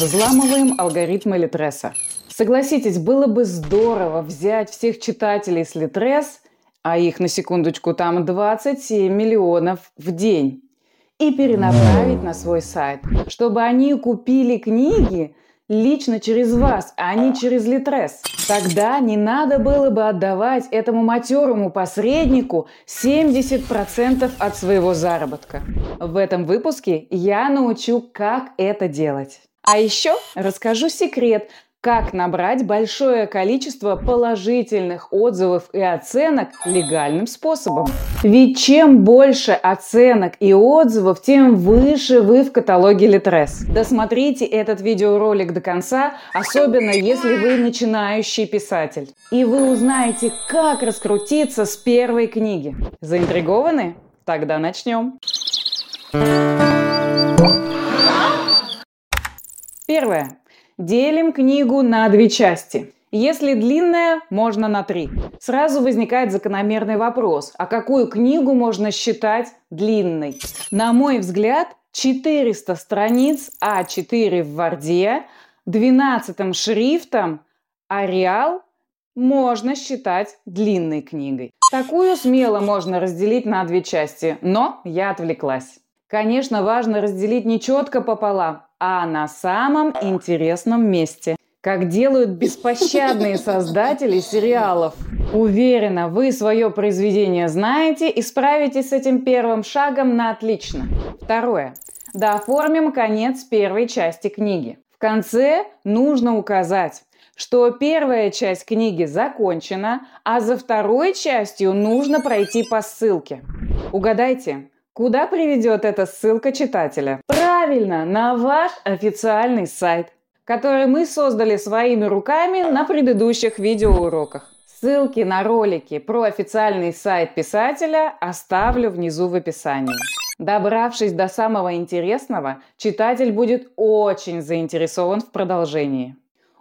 Взламываем алгоритмы Литреса. Согласитесь, было бы здорово взять всех читателей с Литрес, а их на секундочку там 27 миллионов в день, и перенаправить на свой сайт, чтобы они купили книги лично через вас, а не через Литрес. Тогда не надо было бы отдавать этому матерому посреднику 70% от своего заработка. В этом выпуске я научу, как это делать. А еще расскажу секрет, как набрать большое количество положительных отзывов и оценок легальным способом? Ведь чем больше оценок и отзывов, тем выше вы в каталоге Литрес. Досмотрите этот видеоролик до конца, особенно если вы начинающий писатель. И вы узнаете, как раскрутиться с первой книги. Заинтригованы? Тогда начнем. Первое. Делим книгу на две части. Если длинная, можно на три. Сразу возникает закономерный вопрос, а какую книгу можно считать длинной? На мой взгляд, 400 страниц А4 в Варде, 12 шрифтом Ариал можно считать длинной книгой. Такую смело можно разделить на две части, но я отвлеклась. Конечно, важно разделить не четко пополам, а на самом интересном месте. Как делают беспощадные создатели сериалов. Уверена, вы свое произведение знаете и справитесь с этим первым шагом на отлично. Второе. Дооформим конец первой части книги. В конце нужно указать, что первая часть книги закончена, а за второй частью нужно пройти по ссылке. Угадайте, Куда приведет эта ссылка читателя? Правильно, на ваш официальный сайт, который мы создали своими руками на предыдущих видеоуроках. Ссылки на ролики про официальный сайт писателя оставлю внизу в описании. Добравшись до самого интересного, читатель будет очень заинтересован в продолжении.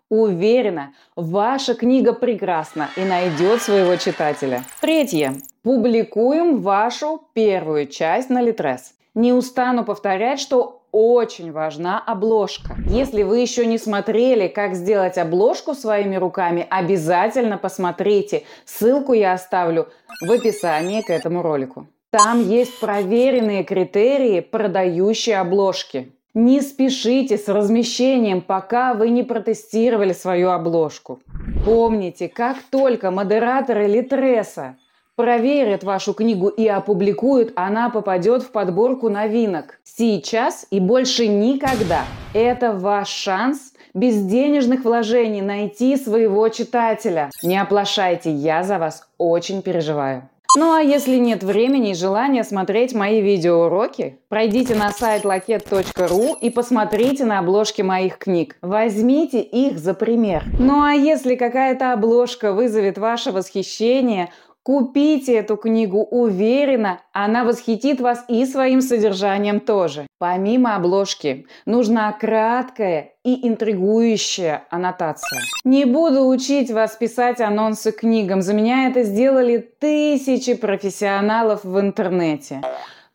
Уверена, ваша книга прекрасна и найдет своего читателя. Третье. Публикуем вашу первую часть на Литрес. Не устану повторять, что очень важна обложка. Если вы еще не смотрели, как сделать обложку своими руками, обязательно посмотрите. Ссылку я оставлю в описании к этому ролику. Там есть проверенные критерии продающей обложки. Не спешите с размещением, пока вы не протестировали свою обложку. Помните, как только модераторы Литреса проверят вашу книгу и опубликуют, она попадет в подборку новинок. Сейчас и больше никогда. Это ваш шанс без денежных вложений найти своего читателя. Не оплошайте, я за вас очень переживаю. Ну а если нет времени и желания смотреть мои видеоуроки, пройдите на сайт laket.ru и посмотрите на обложки моих книг. Возьмите их за пример. Ну а если какая-то обложка вызовет ваше восхищение, Купите эту книгу, уверенно, она восхитит вас и своим содержанием тоже. Помимо обложки, нужна краткая и интригующая аннотация. Не буду учить вас писать анонсы книгам, за меня это сделали тысячи профессионалов в интернете.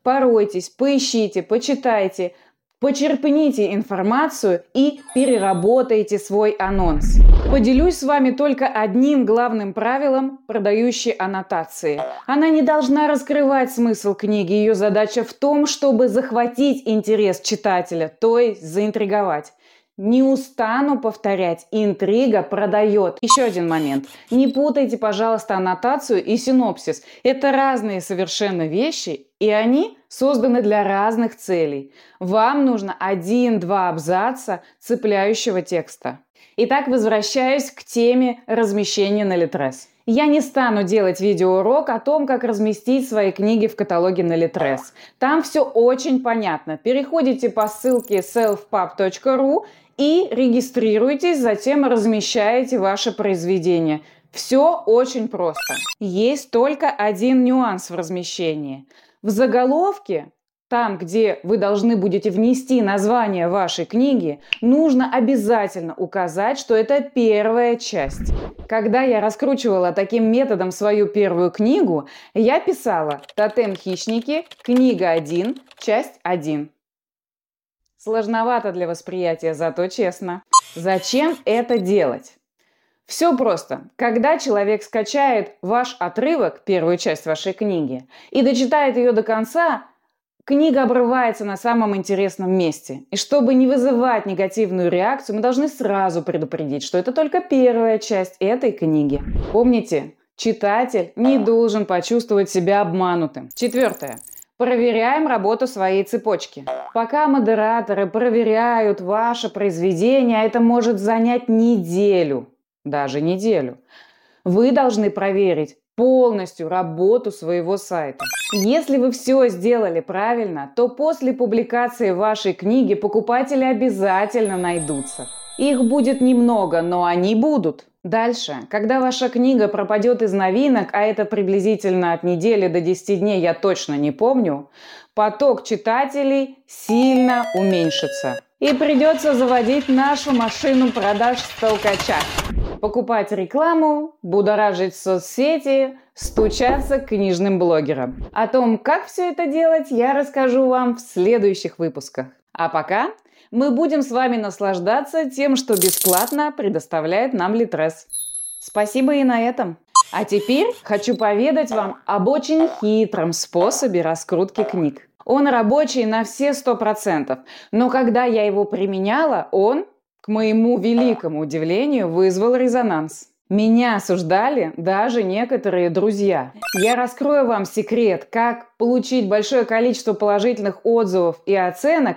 Поройтесь, поищите, почитайте – Почерпните информацию и переработайте свой анонс. Поделюсь с вами только одним главным правилом продающей аннотации. Она не должна раскрывать смысл книги. Ее задача в том, чтобы захватить интерес читателя, то есть заинтриговать. Не устану повторять, интрига продает. Еще один момент. Не путайте, пожалуйста, аннотацию и синопсис. Это разные совершенно вещи, и они созданы для разных целей. Вам нужно один-два абзаца цепляющего текста. Итак, возвращаюсь к теме размещения на Литрес. Я не стану делать видеоурок о том, как разместить свои книги в каталоге на Литрес. Там все очень понятно. Переходите по ссылке selfpub.ru и регистрируйтесь, затем размещаете ваше произведение. Все очень просто. Есть только один нюанс в размещении. В заголовке, там, где вы должны будете внести название вашей книги, нужно обязательно указать, что это первая часть. Когда я раскручивала таким методом свою первую книгу, я писала «Тотем хищники. Книга 1. Часть 1». Сложновато для восприятия, зато честно. Зачем это делать? Все просто. Когда человек скачает ваш отрывок, первую часть вашей книги, и дочитает ее до конца, книга обрывается на самом интересном месте. И чтобы не вызывать негативную реакцию, мы должны сразу предупредить, что это только первая часть этой книги. Помните, читатель не должен почувствовать себя обманутым. Четвертое. Проверяем работу своей цепочки. Пока модераторы проверяют ваше произведение, это может занять неделю, даже неделю. Вы должны проверить полностью работу своего сайта. Если вы все сделали правильно, то после публикации вашей книги покупатели обязательно найдутся. Их будет немного, но они будут. Дальше, когда ваша книга пропадет из новинок, а это приблизительно от недели до 10 дней, я точно не помню, поток читателей сильно уменьшится. И придется заводить нашу машину продаж с толкача. Покупать рекламу, будоражить соцсети, стучаться к книжным блогерам. О том, как все это делать, я расскажу вам в следующих выпусках. А пока мы будем с вами наслаждаться тем, что бесплатно предоставляет нам Литрес. Спасибо и на этом. А теперь хочу поведать вам об очень хитром способе раскрутки книг. Он рабочий на все сто процентов, но когда я его применяла, он, к моему великому удивлению, вызвал резонанс. Меня осуждали даже некоторые друзья. Я раскрою вам секрет, как получить большое количество положительных отзывов и оценок,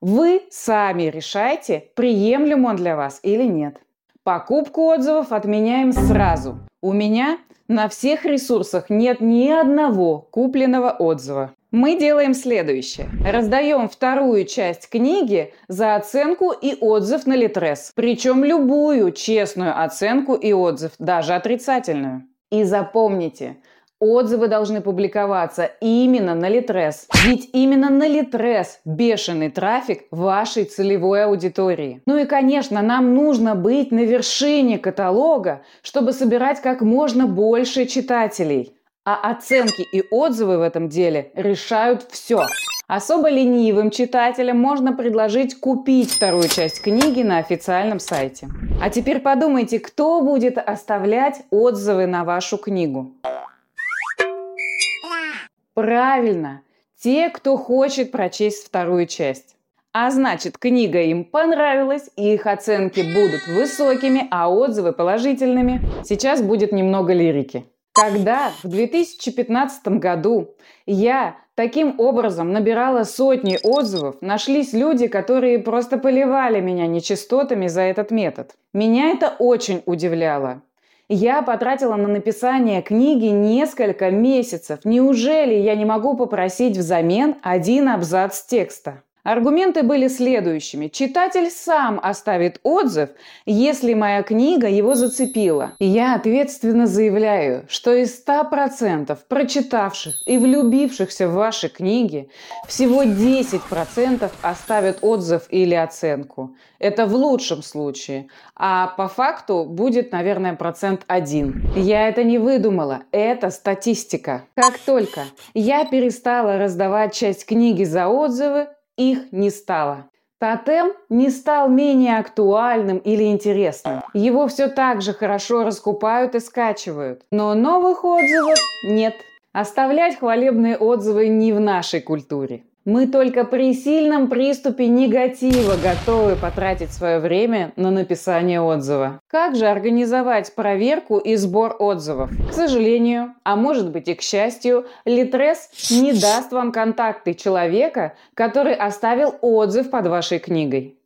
вы сами решайте, приемлем он для вас или нет. Покупку отзывов отменяем сразу. У меня на всех ресурсах нет ни одного купленного отзыва. Мы делаем следующее. Раздаем вторую часть книги за оценку и отзыв на Литрес. Причем любую честную оценку и отзыв, даже отрицательную. И запомните, Отзывы должны публиковаться именно на Литрес. Ведь именно на Литрес бешеный трафик вашей целевой аудитории. Ну и, конечно, нам нужно быть на вершине каталога, чтобы собирать как можно больше читателей. А оценки и отзывы в этом деле решают все. Особо ленивым читателям можно предложить купить вторую часть книги на официальном сайте. А теперь подумайте, кто будет оставлять отзывы на вашу книгу. Правильно, те, кто хочет прочесть вторую часть. А значит, книга им понравилась, и их оценки будут высокими, а отзывы положительными. Сейчас будет немного лирики. Когда в 2015 году я таким образом набирала сотни отзывов, нашлись люди, которые просто поливали меня нечистотами за этот метод. Меня это очень удивляло. Я потратила на написание книги несколько месяцев. Неужели я не могу попросить взамен один абзац текста? Аргументы были следующими. Читатель сам оставит отзыв, если моя книга его зацепила. И я ответственно заявляю, что из 100% прочитавших и влюбившихся в ваши книги всего 10% оставят отзыв или оценку. Это в лучшем случае. А по факту будет, наверное, процент один. Я это не выдумала. Это статистика. Как только я перестала раздавать часть книги за отзывы, их не стало. Тотем не стал менее актуальным или интересным. Его все так же хорошо раскупают и скачивают. Но новых отзывов нет. Оставлять хвалебные отзывы не в нашей культуре. Мы только при сильном приступе негатива готовы потратить свое время на написание отзыва. Как же организовать проверку и сбор отзывов? К сожалению, а может быть и к счастью, Литрес не даст вам контакты человека, который оставил отзыв под вашей книгой.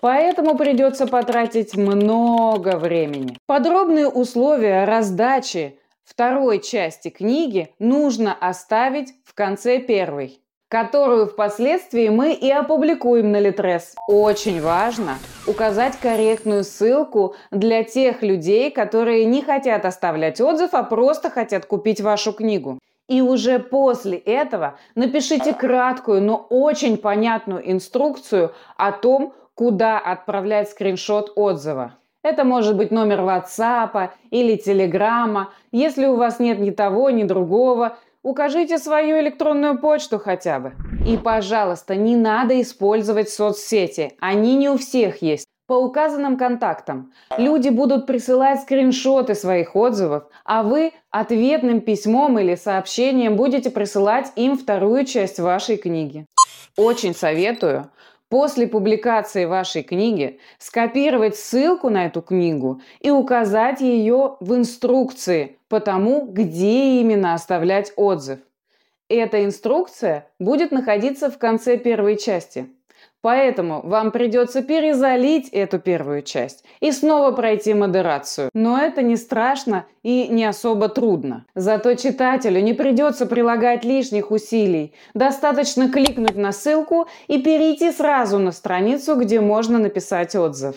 Поэтому придется потратить много времени. Подробные условия раздачи второй части книги нужно оставить в конце первой которую впоследствии мы и опубликуем на Литрес. Очень важно указать корректную ссылку для тех людей, которые не хотят оставлять отзыв, а просто хотят купить вашу книгу. И уже после этого напишите краткую, но очень понятную инструкцию о том, куда отправлять скриншот отзыва. Это может быть номер WhatsApp или Telegram. Если у вас нет ни того, ни другого, укажите свою электронную почту хотя бы. И, пожалуйста, не надо использовать соцсети. Они не у всех есть. По указанным контактам люди будут присылать скриншоты своих отзывов, а вы ответным письмом или сообщением будете присылать им вторую часть вашей книги. Очень советую после публикации вашей книги скопировать ссылку на эту книгу и указать ее в инструкции по тому, где именно оставлять отзыв. Эта инструкция будет находиться в конце первой части. Поэтому вам придется перезалить эту первую часть и снова пройти модерацию. Но это не страшно и не особо трудно. Зато читателю не придется прилагать лишних усилий. Достаточно кликнуть на ссылку и перейти сразу на страницу, где можно написать отзыв.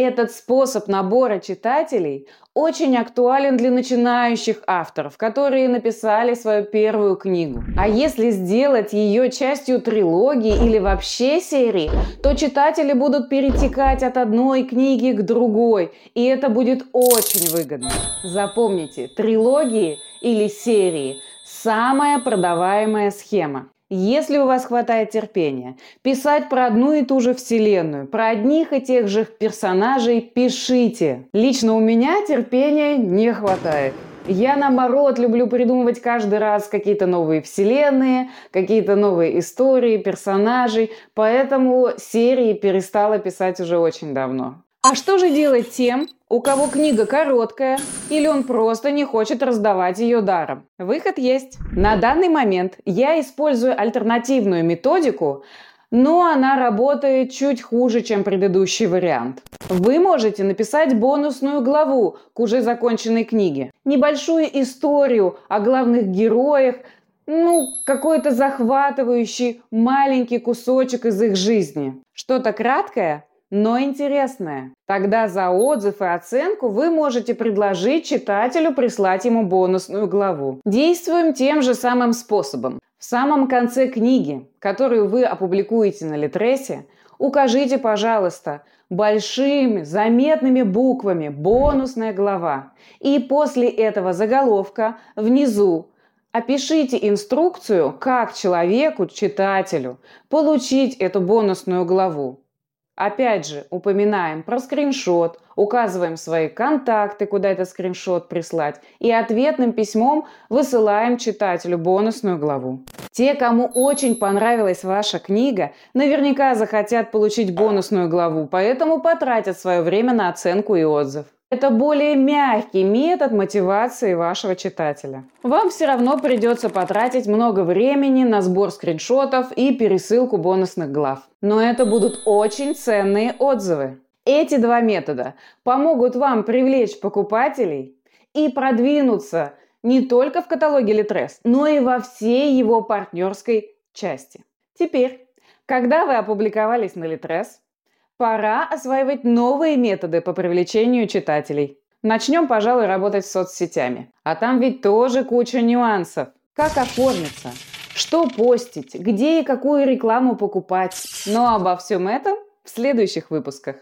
Этот способ набора читателей очень актуален для начинающих авторов, которые написали свою первую книгу. А если сделать ее частью трилогии или вообще серии, то читатели будут перетекать от одной книги к другой, и это будет очень выгодно. Запомните, трилогии или серии – самая продаваемая схема. Если у вас хватает терпения писать про одну и ту же вселенную, про одних и тех же персонажей, пишите. Лично у меня терпения не хватает. Я, наоборот, люблю придумывать каждый раз какие-то новые вселенные, какие-то новые истории, персонажей, поэтому серии перестала писать уже очень давно. А что же делать тем, у кого книга короткая, или он просто не хочет раздавать ее даром. Выход есть. На данный момент я использую альтернативную методику, но она работает чуть хуже, чем предыдущий вариант. Вы можете написать бонусную главу к уже законченной книге. Небольшую историю о главных героях, ну, какой-то захватывающий маленький кусочек из их жизни. Что-то краткое, но интересное. Тогда за отзыв и оценку вы можете предложить читателю прислать ему бонусную главу. Действуем тем же самым способом. В самом конце книги, которую вы опубликуете на Литресе, укажите, пожалуйста, большими заметными буквами «бонусная глава». И после этого заголовка внизу Опишите инструкцию, как человеку, читателю, получить эту бонусную главу. Опять же, упоминаем про скриншот, указываем свои контакты, куда этот скриншот прислать, и ответным письмом высылаем читателю бонусную главу. Те, кому очень понравилась ваша книга, наверняка захотят получить бонусную главу, поэтому потратят свое время на оценку и отзыв. Это более мягкий метод мотивации вашего читателя. Вам все равно придется потратить много времени на сбор скриншотов и пересылку бонусных глав. Но это будут очень ценные отзывы. Эти два метода помогут вам привлечь покупателей и продвинуться не только в каталоге Литрес, но и во всей его партнерской части. Теперь, когда вы опубликовались на Литрес, Пора осваивать новые методы по привлечению читателей. Начнем, пожалуй, работать с соцсетями. А там ведь тоже куча нюансов. Как оформиться? Что постить? Где и какую рекламу покупать? Но обо всем этом в следующих выпусках.